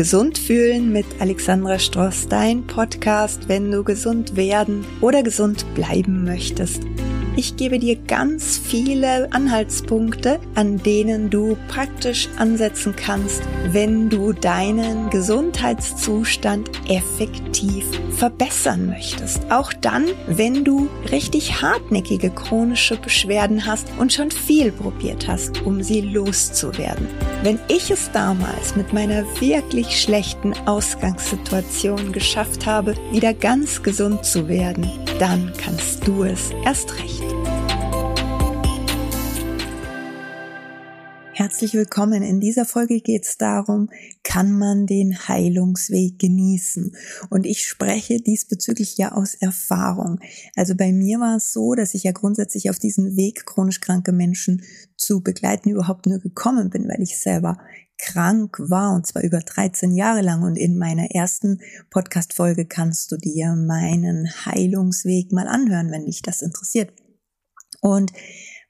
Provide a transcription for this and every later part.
Gesund fühlen mit Alexandra Stross, dein Podcast, wenn du gesund werden oder gesund bleiben möchtest. Ich gebe dir ganz viele Anhaltspunkte, an denen du praktisch ansetzen kannst, wenn du deinen Gesundheitszustand effektiv verbessern möchtest. Auch dann, wenn du richtig hartnäckige chronische Beschwerden hast und schon viel probiert hast, um sie loszuwerden. Wenn ich es damals mit meiner wirklich schlechten Ausgangssituation geschafft habe, wieder ganz gesund zu werden, dann kannst du es erst recht. Herzlich willkommen. In dieser Folge geht es darum, kann man den Heilungsweg genießen? Und ich spreche diesbezüglich ja aus Erfahrung. Also bei mir war es so, dass ich ja grundsätzlich auf diesen Weg, chronisch kranke Menschen zu begleiten, überhaupt nur gekommen bin, weil ich selber krank war und zwar über 13 Jahre lang. Und in meiner ersten Podcast-Folge kannst du dir meinen Heilungsweg mal anhören, wenn dich das interessiert. Und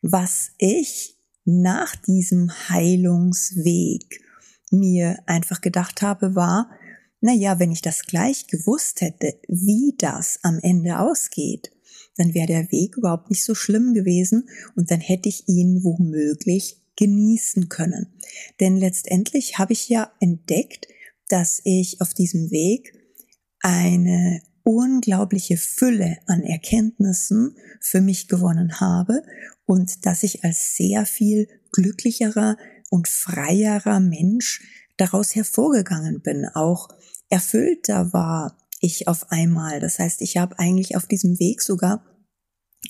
was ich nach diesem Heilungsweg mir einfach gedacht habe, war, na ja, wenn ich das gleich gewusst hätte, wie das am Ende ausgeht, dann wäre der Weg überhaupt nicht so schlimm gewesen und dann hätte ich ihn womöglich genießen können. Denn letztendlich habe ich ja entdeckt, dass ich auf diesem Weg eine unglaubliche Fülle an Erkenntnissen für mich gewonnen habe und dass ich als sehr viel glücklicherer und freierer Mensch daraus hervorgegangen bin, auch erfüllter war ich auf einmal. Das heißt, ich habe eigentlich auf diesem Weg sogar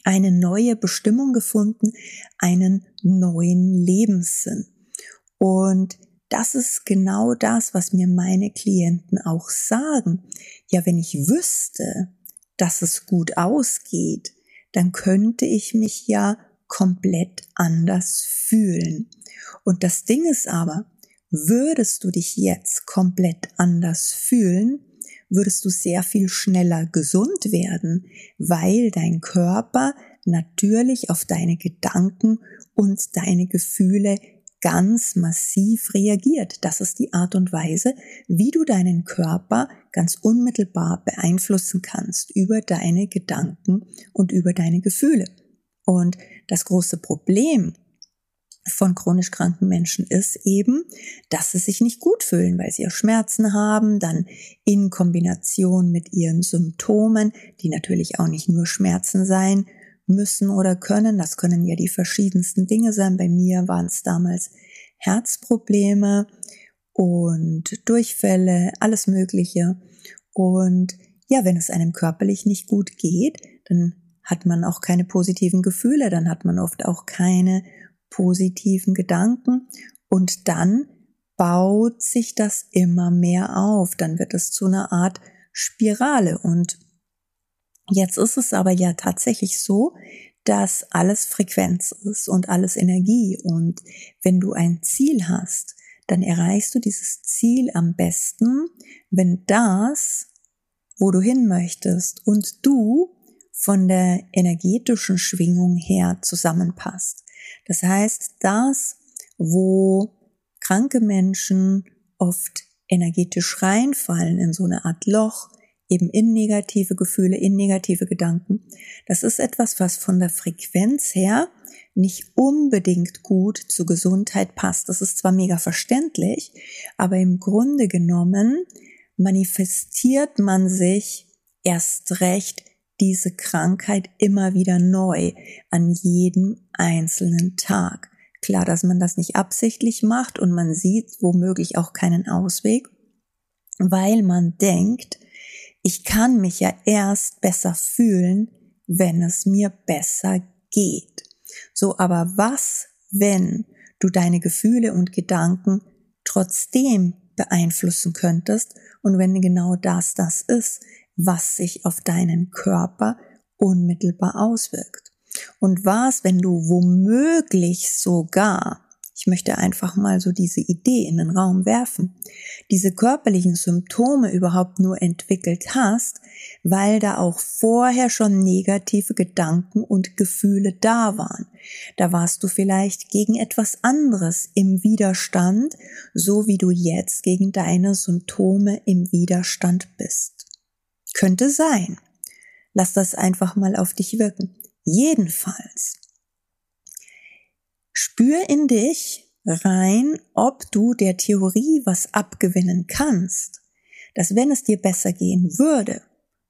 eine neue Bestimmung gefunden, einen neuen Lebenssinn. Und das ist genau das, was mir meine Klienten auch sagen. Ja, wenn ich wüsste, dass es gut ausgeht, dann könnte ich mich ja komplett anders fühlen. Und das Ding ist aber, würdest du dich jetzt komplett anders fühlen, würdest du sehr viel schneller gesund werden, weil dein Körper natürlich auf deine Gedanken und deine Gefühle ganz massiv reagiert. Das ist die Art und Weise, wie du deinen Körper ganz unmittelbar beeinflussen kannst über deine Gedanken und über deine Gefühle. Und das große Problem von chronisch kranken Menschen ist eben, dass sie sich nicht gut fühlen, weil sie ja Schmerzen haben, dann in Kombination mit ihren Symptomen, die natürlich auch nicht nur Schmerzen sein müssen oder können. Das können ja die verschiedensten Dinge sein. Bei mir waren es damals Herzprobleme und Durchfälle, alles Mögliche. Und ja, wenn es einem körperlich nicht gut geht, dann hat man auch keine positiven Gefühle, dann hat man oft auch keine positiven Gedanken und dann baut sich das immer mehr auf, dann wird es zu einer Art Spirale und jetzt ist es aber ja tatsächlich so, dass alles Frequenz ist und alles Energie und wenn du ein Ziel hast, dann erreichst du dieses Ziel am besten, wenn das, wo du hin möchtest und du von der energetischen Schwingung her zusammenpasst. Das heißt, das, wo kranke Menschen oft energetisch reinfallen in so eine Art Loch, eben in negative Gefühle, in negative Gedanken, das ist etwas, was von der Frequenz her nicht unbedingt gut zur Gesundheit passt. Das ist zwar mega verständlich, aber im Grunde genommen manifestiert man sich erst recht diese Krankheit immer wieder neu an jedem einzelnen Tag. Klar, dass man das nicht absichtlich macht und man sieht womöglich auch keinen Ausweg, weil man denkt, ich kann mich ja erst besser fühlen, wenn es mir besser geht. So, aber was, wenn du deine Gefühle und Gedanken trotzdem beeinflussen könntest und wenn genau das das ist, was sich auf deinen Körper unmittelbar auswirkt. Und was, wenn du womöglich sogar, Ich möchte einfach mal so diese Idee in den Raum werfen. Diese körperlichen Symptome überhaupt nur entwickelt hast, weil da auch vorher schon negative Gedanken und Gefühle da waren. Da warst du vielleicht gegen etwas anderes im Widerstand, so wie du jetzt gegen deine Symptome im Widerstand bist. Könnte sein. Lass das einfach mal auf dich wirken. Jedenfalls Spür in dich rein, ob du der Theorie was abgewinnen kannst, dass wenn es dir besser gehen würde,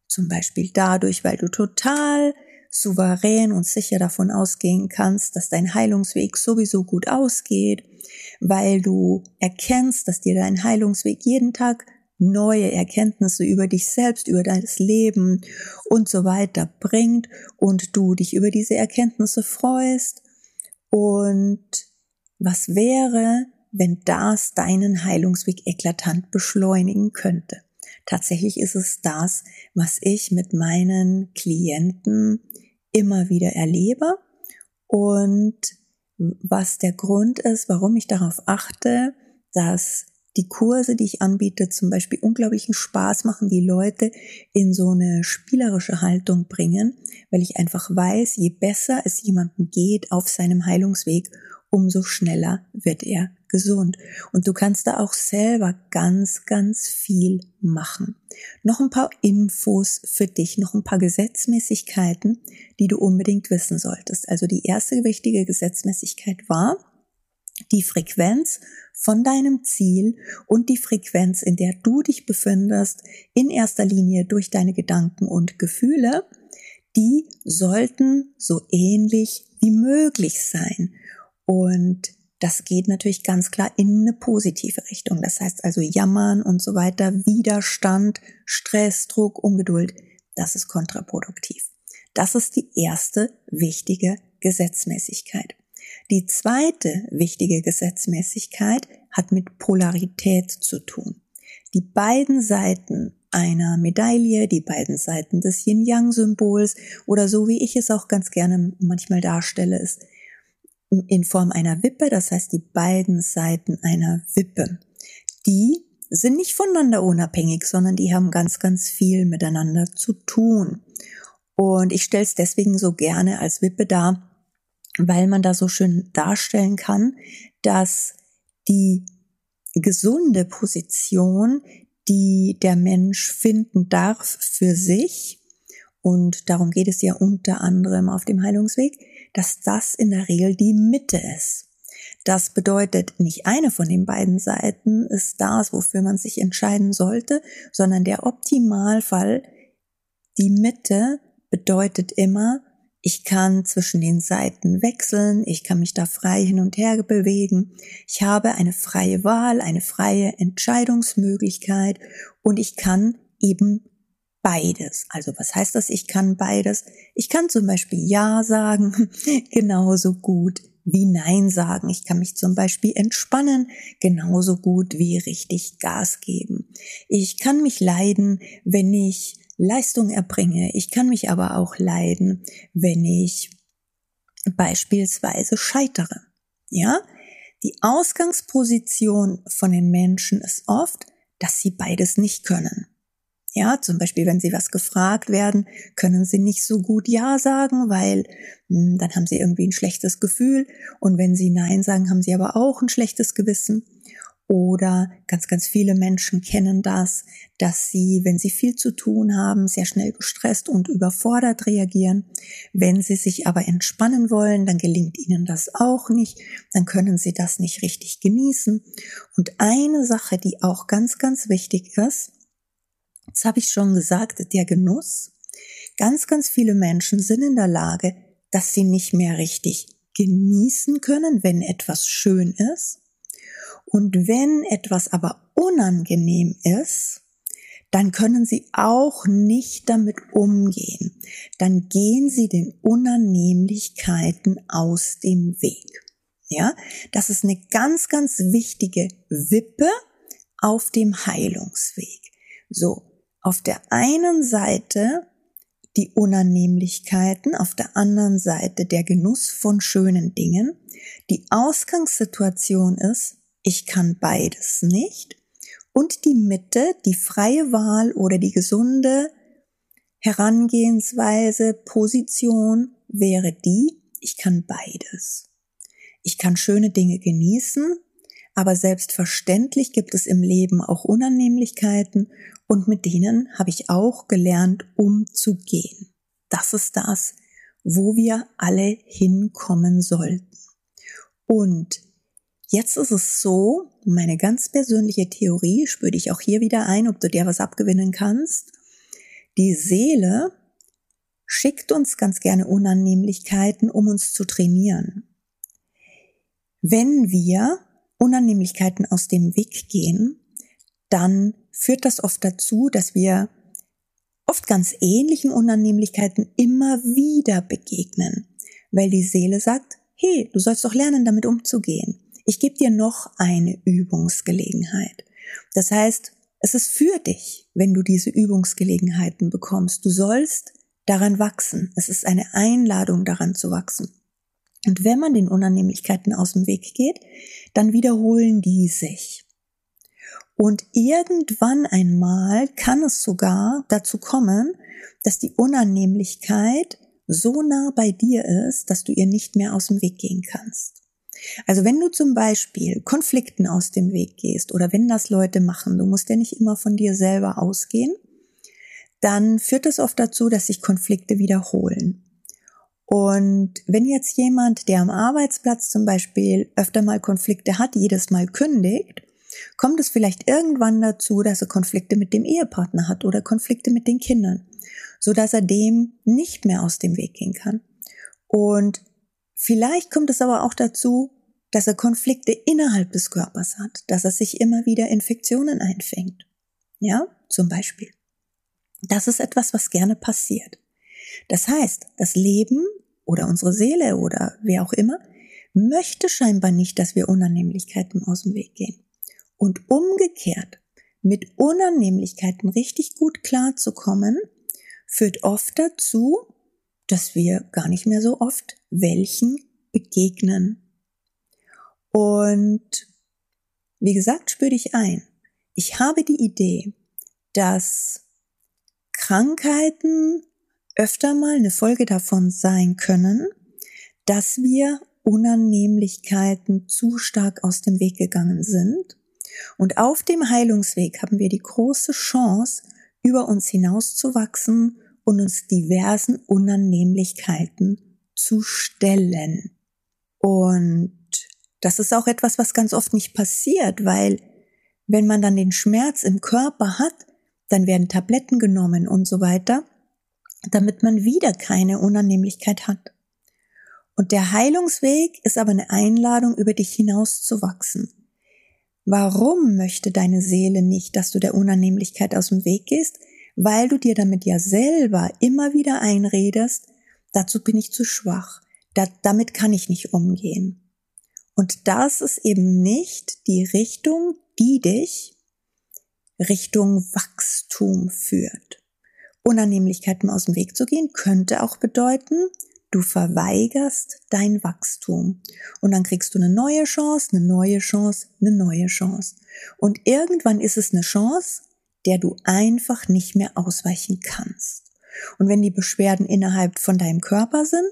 zum Beispiel dadurch, weil du total souverän und sicher davon ausgehen kannst, dass dein Heilungsweg sowieso gut ausgeht, weil du erkennst, dass dir dein Heilungsweg jeden Tag neue Erkenntnisse über dich selbst, über dein Leben und so weiter bringt und du dich über diese Erkenntnisse freust und was wäre, wenn das deinen Heilungsweg eklatant beschleunigen könnte? Tatsächlich ist es das, was ich mit meinen Klienten immer wieder erlebe und was der Grund ist, warum ich darauf achte, dass die Kurse, die ich anbiete, zum Beispiel unglaublichen Spaß machen, die Leute in so eine spielerische Haltung bringen, weil ich einfach weiß, je besser es jemandem geht auf seinem Heilungsweg, umso schneller wird er gesund. Und du kannst da auch selber ganz, ganz viel machen. Noch ein paar Infos für dich, noch ein paar Gesetzmäßigkeiten, die du unbedingt wissen solltest. Also die erste wichtige Gesetzmäßigkeit war, die Frequenz von deinem Ziel und die Frequenz, in der du dich befindest, in erster Linie durch deine Gedanken und Gefühle, die sollten so ähnlich wie möglich sein. Und das geht natürlich ganz klar in eine positive Richtung. Das heißt also Jammern und so weiter, Widerstand, Stress, Druck, Ungeduld, das ist kontraproduktiv. Das ist die erste wichtige Gesetzmäßigkeit. Die zweite wichtige Gesetzmäßigkeit hat mit Polarität zu tun. Die beiden Seiten einer Medaille, die beiden Seiten des Yin-Yang-Symbols oder so wie ich es auch ganz gerne manchmal darstelle, ist in Form einer Wippe, das heißt die beiden Seiten einer Wippe. Die sind nicht voneinander unabhängig, sondern die haben ganz, ganz viel miteinander zu tun. Und ich stelle es deswegen so gerne als Wippe dar, weil man da so schön darstellen kann, dass die gesunde Position, die der Mensch finden darf für sich, und darum geht es ja unter anderem auf dem Heilungsweg, dass das in der Regel die Mitte ist. Das bedeutet, nicht eine von den beiden Seiten ist das, wofür man sich entscheiden sollte, sondern der Optimalfall, die Mitte bedeutet immer, ich kann zwischen den Seiten wechseln, ich kann mich da frei hin und her bewegen. Ich habe eine freie Wahl, eine freie Entscheidungsmöglichkeit und ich kann eben beides. Also was heißt das? Ich kann beides. Ich kann zum Beispiel Ja sagen, genauso gut wie Nein sagen. Ich kann mich zum Beispiel entspannen, genauso gut wie richtig Gas geben. Ich kann mich leiden, wenn ich Leistung erbringe. Ich kann mich aber auch leiden, wenn ich beispielsweise scheitere. Ja? Die Ausgangsposition von den Menschen ist oft, dass sie beides nicht können. Ja, zum Beispiel, wenn sie was gefragt werden, können sie nicht so gut Ja sagen, weil mh, hm, dann haben sie irgendwie ein schlechtes Gefühl. Und wenn sie Nein sagen, haben sie aber auch ein schlechtes Gewissen. Oder ganz, ganz viele Menschen kennen das, dass sie, wenn sie viel zu tun haben, sehr schnell gestresst und überfordert reagieren. Wenn sie sich aber entspannen wollen, dann gelingt ihnen das auch nicht. Dann können sie das nicht richtig genießen. Und eine Sache, die auch ganz, ganz wichtig ist, das habe ich schon gesagt, der Genuss. Ganz, ganz viele Menschen sind in der Lage, dass sie nicht mehr richtig genießen können, wenn etwas schön ist und wenn etwas aber unangenehm ist, dann können Sie auch nicht damit umgehen. Dann gehen Sie den Unannehmlichkeiten aus dem Weg. Ja, das ist eine ganz, ganz wichtige Wippe auf dem Heilungsweg. So, auf der einen Seite die Unannehmlichkeiten, auf der anderen Seite der Genuss von schönen Dingen. Die Ausgangssituation ist, ich kann beides nicht. Und die Mitte, die freie Wahl oder die gesunde Herangehensweise, Position wäre die, ich kann beides. Ich kann schöne Dinge genießen, aber selbstverständlich gibt es im Leben auch Unannehmlichkeiten und mit denen habe ich auch gelernt, umzugehen. Das ist das, wo wir alle hinkommen sollten. Und jetzt ist es so, meine ganz persönliche Theorie, spüre dich auch hier wieder ein, ob du dir was abgewinnen kannst. Die Seele schickt uns ganz gerne Unannehmlichkeiten, um uns zu trainieren. Wenn wir Unannehmlichkeiten aus dem Weg gehen, dann führt das oft dazu, dass wir oft ganz ähnlichen Unannehmlichkeiten immer wieder begegnen, weil die Seele sagt, hey, du sollst doch lernen, damit umzugehen. Ich gebe dir noch eine Übungsgelegenheit. Das heißt, es ist für dich, wenn du diese Übungsgelegenheiten bekommst. Du sollst daran wachsen. Es ist eine Einladung daran zu wachsen. Und wenn man den Unannehmlichkeiten aus dem Weg geht, dann wiederholen die sich. Und irgendwann einmal kann es sogar dazu kommen, dass die Unannehmlichkeit so nah bei dir ist, dass du ihr nicht mehr aus dem Weg gehen kannst. Also wenn du zum Beispiel Konflikten aus dem Weg gehst oder wenn das Leute machen, du musst ja nicht immer von dir selber ausgehen, dann führt das oft dazu, dass sich Konflikte wiederholen. Und wenn jetzt jemand, der am Arbeitsplatz zum Beispiel öfter mal Konflikte hat, jedes Mal kündigt, kommt es vielleicht irgendwann dazu, dass er Konflikte mit dem Ehepartner hat oder Konflikte mit den Kindern, so dass er dem nicht mehr aus dem Weg gehen kann. Und vielleicht kommt es aber auch dazu, dass er Konflikte innerhalb des Körpers hat, dass er sich immer wieder Infektionen einfängt. Ja, zum Beispiel. Das ist etwas, was gerne passiert. Das heißt, das Leben oder unsere Seele oder wer auch immer möchte scheinbar nicht, dass wir Unannehmlichkeiten aus dem Weg gehen. Und umgekehrt, mit Unannehmlichkeiten richtig gut klarzukommen, führt oft dazu, dass wir gar nicht mehr so oft welchen begegnen. Und wie gesagt, spür dich ein. Ich habe die Idee, dass Krankheiten öfter mal eine Folge davon sein können, dass wir Unannehmlichkeiten zu stark aus dem Weg gegangen sind. Und auf dem Heilungsweg haben wir die große Chance, über uns hinauszuwachsen und uns diversen Unannehmlichkeiten zu stellen. Und das ist auch etwas, was ganz oft nicht passiert, weil wenn man dann den Schmerz im Körper hat, dann werden Tabletten genommen und so weiter damit man wieder keine Unannehmlichkeit hat. Und der Heilungsweg ist aber eine Einladung, über dich hinaus zu wachsen. Warum möchte deine Seele nicht, dass du der Unannehmlichkeit aus dem Weg gehst? Weil du dir damit ja selber immer wieder einredest, dazu bin ich zu schwach, da, damit kann ich nicht umgehen. Und das ist eben nicht die Richtung, die dich Richtung Wachstum führt. Unannehmlichkeiten aus dem Weg zu gehen, könnte auch bedeuten, du verweigerst dein Wachstum. Und dann kriegst du eine neue Chance, eine neue Chance, eine neue Chance. Und irgendwann ist es eine Chance, der du einfach nicht mehr ausweichen kannst. Und wenn die Beschwerden innerhalb von deinem Körper sind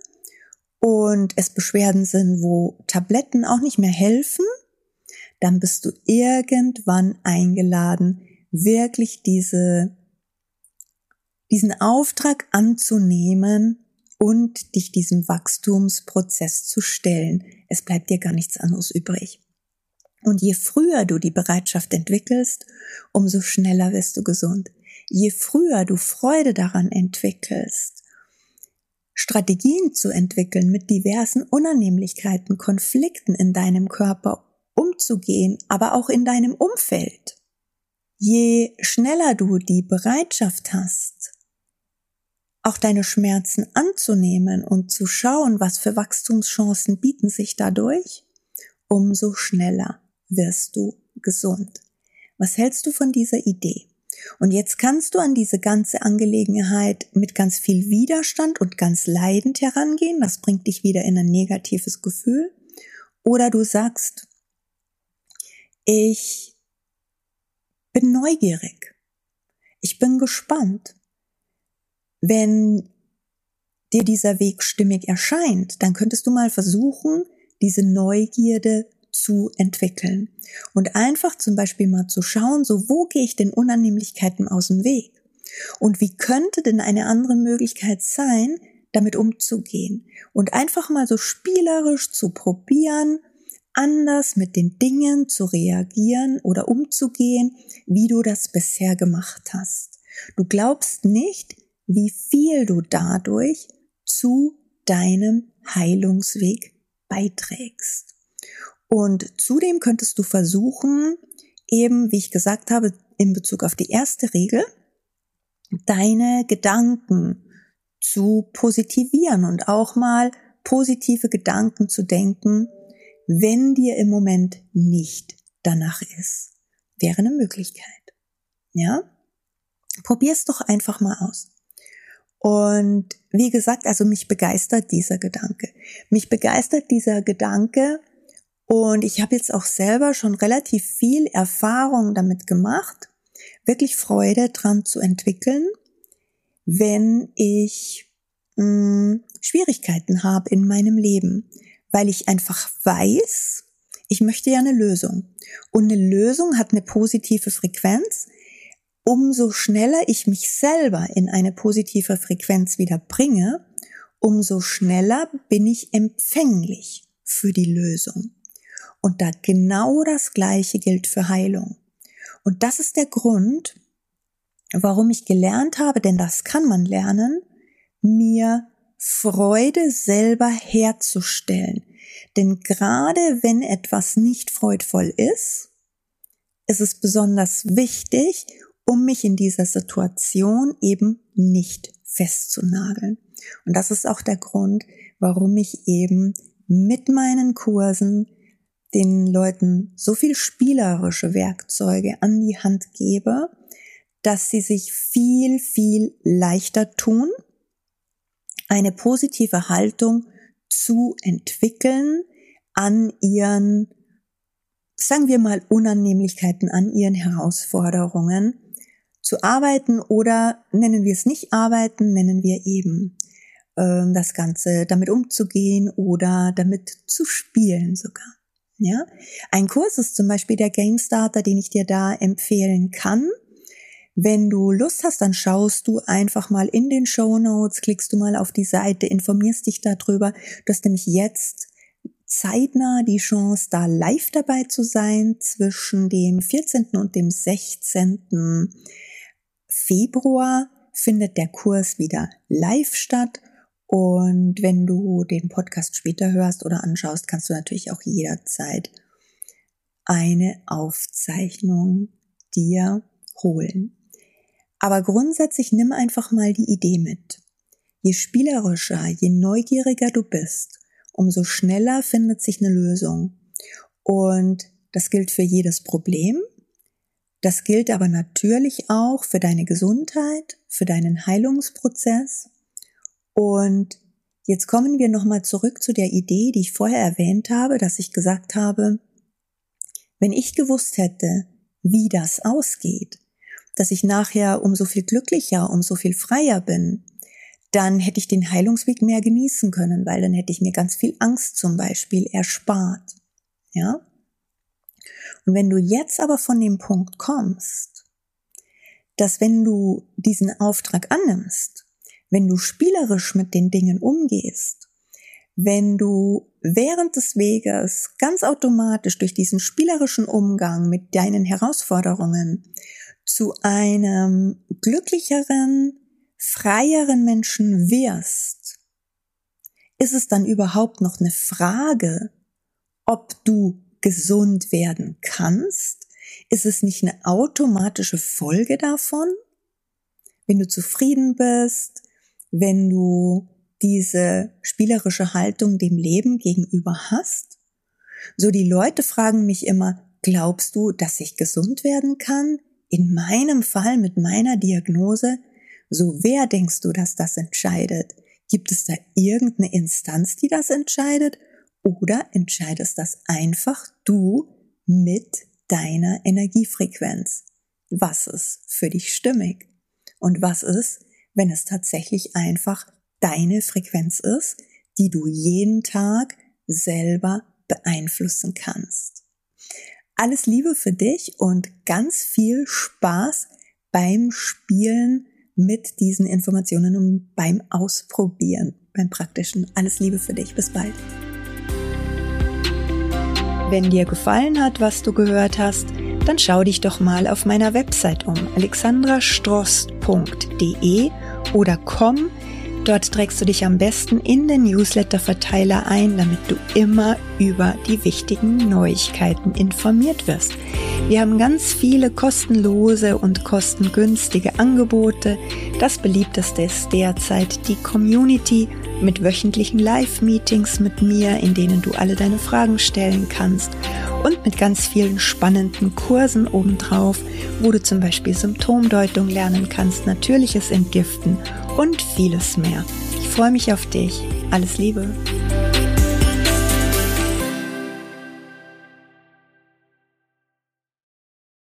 und es Beschwerden sind, wo Tabletten auch nicht mehr helfen, dann bist du irgendwann eingeladen, wirklich diese diesen Auftrag anzunehmen und dich diesem Wachstumsprozess zu stellen. Es bleibt dir gar nichts anderes übrig. Und je früher du die Bereitschaft entwickelst, umso schneller wirst du gesund. Je früher du Freude daran entwickelst, Strategien zu entwickeln, mit diversen Unannehmlichkeiten, Konflikten in deinem Körper umzugehen, aber auch in deinem Umfeld. Je schneller du die Bereitschaft hast, auch deine Schmerzen anzunehmen und zu schauen, was für Wachstumschancen bieten sich dadurch, umso schneller wirst du gesund. Was hältst du von dieser Idee? Und jetzt kannst du an diese ganze Angelegenheit mit ganz viel Widerstand und ganz leidend herangehen. Das bringt dich wieder in ein negatives Gefühl. Oder du sagst, ich bin neugierig. Ich bin gespannt. Wenn dir dieser Weg stimmig erscheint, dann könntest du mal versuchen, diese Neugierde zu entwickeln. Und einfach zum Beispiel mal zu schauen, so wo gehe ich den Unannehmlichkeiten aus dem Weg? Und wie könnte denn eine andere Möglichkeit sein, damit umzugehen? Und einfach mal so spielerisch zu probieren, anders mit den Dingen zu reagieren oder umzugehen, wie du das bisher gemacht hast. Du glaubst nicht, wie viel du dadurch zu deinem Heilungsweg beiträgst. Und zudem könntest du versuchen, eben, wie ich gesagt habe, in Bezug auf die erste Regel, deine Gedanken zu positivieren und auch mal positive Gedanken zu denken, wenn dir im Moment nicht danach ist. Wäre eine Möglichkeit. Ja? Probier's doch einfach mal aus. Und wie gesagt, also mich begeistert dieser Gedanke. Mich begeistert dieser Gedanke, und ich habe jetzt auch selber schon relativ viel Erfahrung damit gemacht, wirklich Freude dran zu entwickeln, wenn ich mh, hm, Schwierigkeiten habe in meinem Leben, weil ich einfach weiß, ich möchte ja eine Lösung. Und eine Lösung hat eine positive Frequenz. Umso schneller ich mich selber in eine positive Frequenz wieder bringe, umso schneller bin ich empfänglich für die Lösung. Und da genau das Gleiche gilt für Heilung. Und das ist der Grund, warum ich gelernt habe, denn das kann man lernen, mir Freude selber herzustellen. Denn gerade wenn etwas nicht freudvoll ist, ist es besonders wichtig, um mich in dieser Situation eben nicht festzunageln. Und das ist auch der Grund, warum ich eben mit meinen Kursen den Leuten so viel spielerische Werkzeuge an die Hand gebe, dass sie sich viel, viel leichter tun, eine positive Haltung zu entwickeln an ihren, sagen wir mal, Unannehmlichkeiten, an ihren Herausforderungen zu arbeiten oder nennen wir es nicht arbeiten, nennen wir eben äh, das Ganze damit umzugehen oder damit zu spielen sogar. Ja, ein Kurs ist zum Beispiel der Game Starter, den ich dir da empfehlen kann. Wenn du Lust hast, dann schaust du einfach mal in den Show Notes, klickst du mal auf die Seite, informierst dich darüber. Du hast nämlich jetzt zeitnah die Chance, da live dabei zu sein zwischen dem 14. und dem 16. Februar findet der Kurs wieder live statt und wenn du den Podcast später hörst oder anschaust, kannst du natürlich auch jederzeit eine Aufzeichnung dir holen. Aber grundsätzlich nimm einfach mal die Idee mit. Je spielerischer, je neugieriger du bist, umso schneller findet sich eine Lösung. Und das gilt für jedes Problem. Das gilt aber natürlich auch für deine Gesundheit, für deinen Heilungsprozess und jetzt kommen wir nochmal zurück zu der Idee, die ich vorher erwähnt habe, dass ich gesagt habe, wenn ich gewusst hätte, wie das ausgeht, dass ich nachher umso viel glücklicher, umso viel freier bin, dann hätte ich den Heilungsweg mehr genießen können, weil dann hätte ich mir ganz viel Angst zum Beispiel erspart. Ja? Und wenn du jetzt aber von dem Punkt kommst, dass wenn du diesen Auftrag annimmst wenn du spielerisch mit den Dingen umgehst, wenn du während des Weges ganz automatisch durch diesen spielerischen Umgang mit deinen Herausforderungen zu einem glücklicheren, freieren Menschen wirst, ist es dann überhaupt noch eine Frage, ob du gesund werden kannst? Ist es nicht eine automatische Folge davon? Wenn du zufrieden bist, wenn du diese spielerische Haltung dem Leben gegenüber hast? So die Leute fragen mich immer, glaubst du, dass ich gesund werden kann? in meinem Fall mit meiner Diagnose, so wer denkst du, dass das entscheidet? Gibt es da irgendeine Instanz, die das entscheidet? Oder entscheidest das einfach du mit deiner Energiefrequenz? Was ist für dich stimmig? Und was ist, wenn es tatsächlich einfach deine Frequenz ist, die du jeden Tag selber beeinflussen kannst? Alles Liebe für dich und ganz viel Spaß beim Spielen mit diesen Informationen und beim Ausprobieren, beim praktischen. Alles Liebe für dich. Bis bald. Wenn dir gefallen hat, was du gehört hast, dann schau dich doch mal auf meiner Website um alexandrastrost.de oder komm. Dort trägst du dich am besten in den Newsletter-Verteiler ein, damit du immer über die wichtigen Neuigkeiten informiert wirst. Wir haben ganz viele kostenlose und kostengünstige Angebote. Das beliebteste ist derzeit die Community mit wöchentlichen Live-Meetings mit mir, in denen du alle deine Fragen stellen kannst und mit ganz vielen spannenden Kursen obendrauf, wo du zum Beispiel Symptomdeutung lernen kannst, natürliches Entgiften und vieles mehr. Ich freue mich auf dich. Alles Liebe.